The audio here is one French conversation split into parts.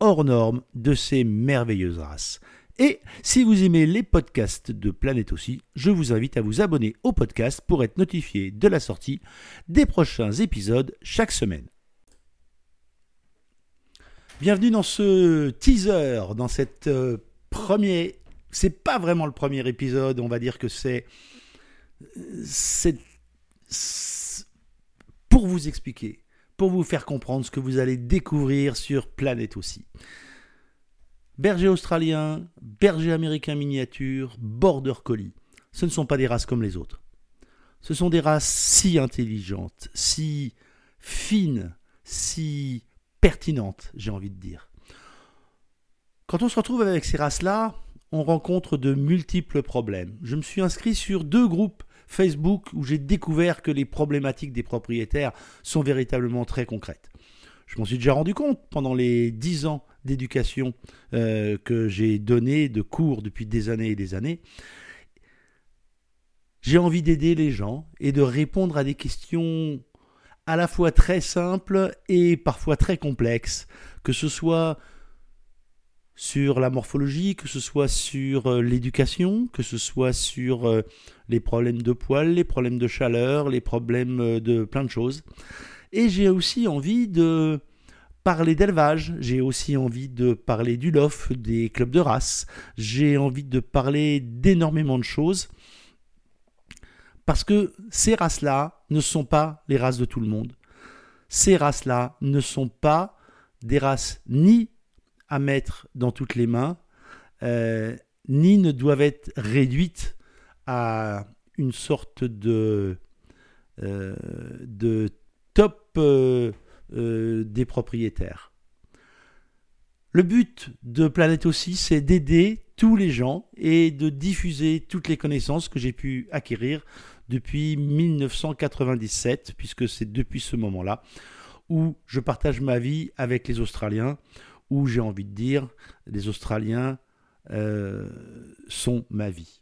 hors norme de ces merveilleuses races. Et si vous aimez les podcasts de Planète aussi, je vous invite à vous abonner au podcast pour être notifié de la sortie des prochains épisodes chaque semaine. Bienvenue dans ce teaser, dans cette euh, premier. C'est pas vraiment le premier épisode, on va dire que c'est. C'est. Pour vous expliquer, pour vous faire comprendre ce que vous allez découvrir sur Planète aussi. Berger australien, berger américain miniature, border collie. Ce ne sont pas des races comme les autres. Ce sont des races si intelligentes, si fines, si pertinentes, j'ai envie de dire. Quand on se retrouve avec ces races-là, on rencontre de multiples problèmes. Je me suis inscrit sur deux groupes Facebook où j'ai découvert que les problématiques des propriétaires sont véritablement très concrètes. Je m'en suis déjà rendu compte pendant les dix ans d'éducation euh, que j'ai donné de cours depuis des années et des années. J'ai envie d'aider les gens et de répondre à des questions à la fois très simples et parfois très complexes, que ce soit sur la morphologie, que ce soit sur euh, l'éducation, que ce soit sur euh, les problèmes de poils, les problèmes de chaleur, les problèmes euh, de plein de choses. Et j'ai aussi envie de parler d'élevage, j'ai aussi envie de parler du LOF, des clubs de race, j'ai envie de parler d'énormément de choses. Parce que ces races-là ne sont pas les races de tout le monde. Ces races-là ne sont pas des races ni à mettre dans toutes les mains, euh, ni ne doivent être réduites à une sorte de, euh, de top euh, des propriétaires. Le but de Planète aussi, c'est d'aider tous les gens et de diffuser toutes les connaissances que j'ai pu acquérir depuis 1997, puisque c'est depuis ce moment-là où je partage ma vie avec les Australiens, où j'ai envie de dire, les Australiens euh, sont ma vie.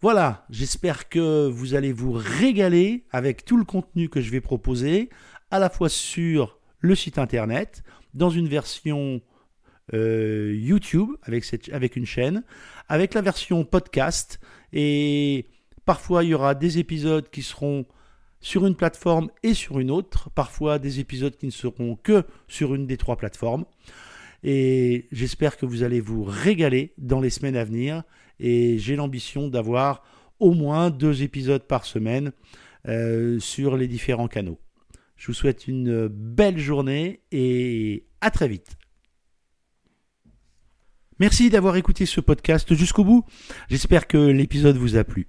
Voilà, j'espère que vous allez vous régaler avec tout le contenu que je vais proposer, à la fois sur le site internet, dans une version euh, YouTube avec, avec une chaîne, avec la version podcast, et parfois il y aura des épisodes qui seront sur une plateforme et sur une autre, parfois des épisodes qui ne seront que sur une des trois plateformes. Et j'espère que vous allez vous régaler dans les semaines à venir. Et j'ai l'ambition d'avoir au moins deux épisodes par semaine euh, sur les différents canaux. Je vous souhaite une belle journée et à très vite. Merci d'avoir écouté ce podcast jusqu'au bout. J'espère que l'épisode vous a plu.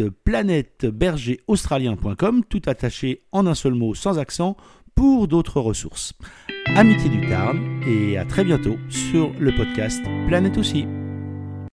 planètebergeraustralien.com, tout attaché en un seul mot sans accent, pour d'autres ressources. Amitié du Tarn et à très bientôt sur le podcast Planète aussi.